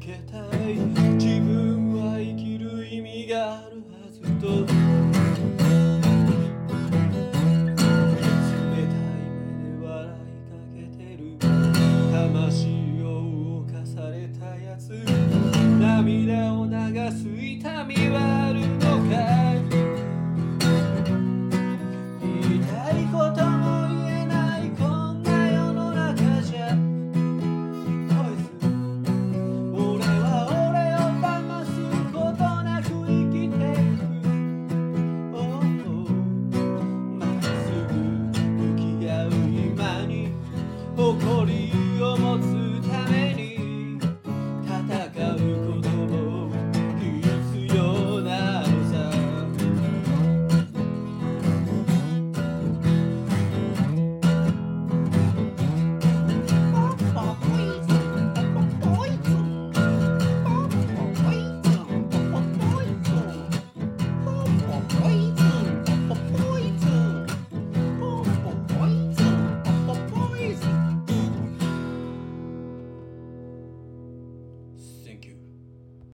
けたい。自分は生きる意味があるはずと。冷たい目で笑いかけてる。魂を動かされたやつ。涙を流す痛みはあるの。